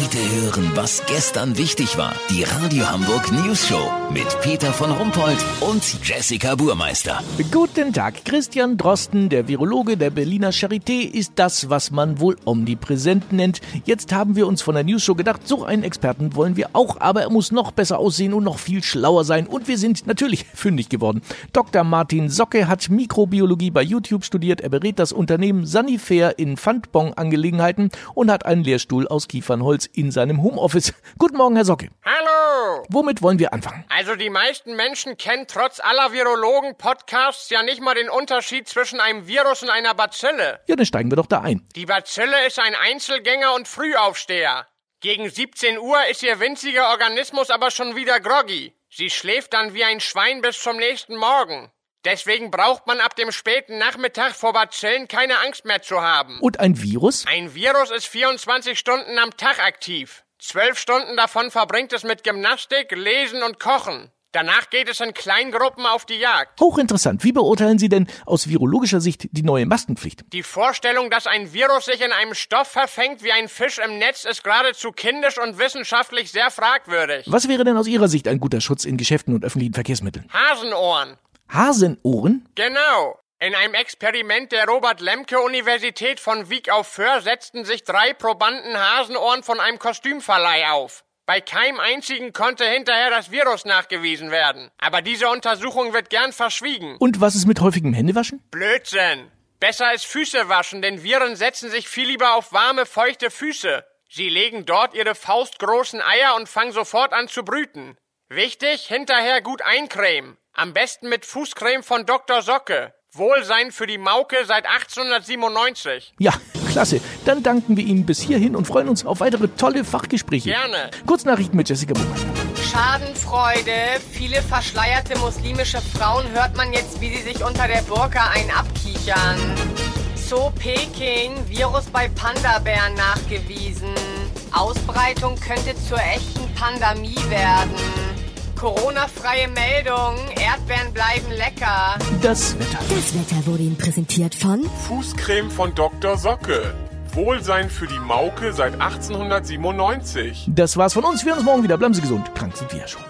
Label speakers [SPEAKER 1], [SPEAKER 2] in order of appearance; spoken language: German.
[SPEAKER 1] Heute hören, was gestern wichtig war. Die Radio Hamburg News Show mit Peter von Rumpold und Jessica Burmeister.
[SPEAKER 2] Guten Tag. Christian Drosten, der Virologe der Berliner Charité, ist das, was man wohl omnipräsent nennt. Jetzt haben wir uns von der News Show gedacht, so einen Experten wollen wir auch, aber er muss noch besser aussehen und noch viel schlauer sein. Und wir sind natürlich fündig geworden. Dr. Martin Socke hat Mikrobiologie bei YouTube studiert. Er berät das Unternehmen Sanifair in Pfandbon-Angelegenheiten und hat einen Lehrstuhl aus Kiefernholz in seinem Homeoffice. Guten Morgen, Herr Socke.
[SPEAKER 3] Hallo!
[SPEAKER 2] Womit wollen wir anfangen?
[SPEAKER 3] Also die meisten Menschen kennen trotz aller Virologen-Podcasts ja nicht mal den Unterschied zwischen einem Virus und einer Bazille.
[SPEAKER 2] Ja, dann steigen wir doch da ein.
[SPEAKER 3] Die Bazille ist ein Einzelgänger und Frühaufsteher. Gegen 17 Uhr ist ihr winziger Organismus aber schon wieder groggy. Sie schläft dann wie ein Schwein bis zum nächsten Morgen. Deswegen braucht man ab dem späten Nachmittag vor Bazillen keine Angst mehr zu haben.
[SPEAKER 2] Und ein Virus?
[SPEAKER 3] Ein Virus ist 24 Stunden am Tag aktiv. Zwölf Stunden davon verbringt es mit Gymnastik, Lesen und Kochen. Danach geht es in Kleingruppen auf die Jagd.
[SPEAKER 2] Hochinteressant. Wie beurteilen Sie denn aus virologischer Sicht die neue Maskenpflicht?
[SPEAKER 3] Die Vorstellung, dass ein Virus sich in einem Stoff verfängt wie ein Fisch im Netz, ist geradezu kindisch und wissenschaftlich sehr fragwürdig.
[SPEAKER 2] Was wäre denn aus Ihrer Sicht ein guter Schutz in Geschäften und öffentlichen Verkehrsmitteln?
[SPEAKER 3] Hasenohren.
[SPEAKER 2] Hasenohren?
[SPEAKER 3] Genau. In einem Experiment der Robert-Lemke-Universität von Wieg auf Föhr setzten sich drei Probanden Hasenohren von einem Kostümverleih auf. Bei keinem einzigen konnte hinterher das Virus nachgewiesen werden. Aber diese Untersuchung wird gern verschwiegen.
[SPEAKER 2] Und was ist mit häufigem Händewaschen?
[SPEAKER 3] Blödsinn. Besser ist Füße waschen, denn Viren setzen sich viel lieber auf warme, feuchte Füße. Sie legen dort ihre faustgroßen Eier und fangen sofort an zu brüten. Wichtig, hinterher gut eincremen. Am besten mit Fußcreme von Dr. Socke. Wohlsein für die Mauke seit 1897.
[SPEAKER 2] Ja, klasse. Dann danken wir Ihnen bis hierhin und freuen uns auf weitere tolle Fachgespräche.
[SPEAKER 3] Gerne.
[SPEAKER 2] Kurznachrichten mit Jessica Buchmann.
[SPEAKER 4] Schadenfreude. Viele verschleierte muslimische Frauen hört man jetzt, wie sie sich unter der Burka ein abkichern. Zoo Peking, Virus bei Panda-Bären nachgewiesen. Ausbreitung könnte zur echten Pandemie werden. Corona-freie Meldung, Erdbeeren bleiben lecker.
[SPEAKER 2] Das Wetter.
[SPEAKER 5] Das Wetter wurde Ihnen präsentiert von
[SPEAKER 6] Fußcreme von Dr. Socke. Wohlsein für die Mauke seit 1897.
[SPEAKER 2] Das war's von uns. Wir hören uns morgen wieder. Bleiben Sie gesund. Krank sind wir ja schon.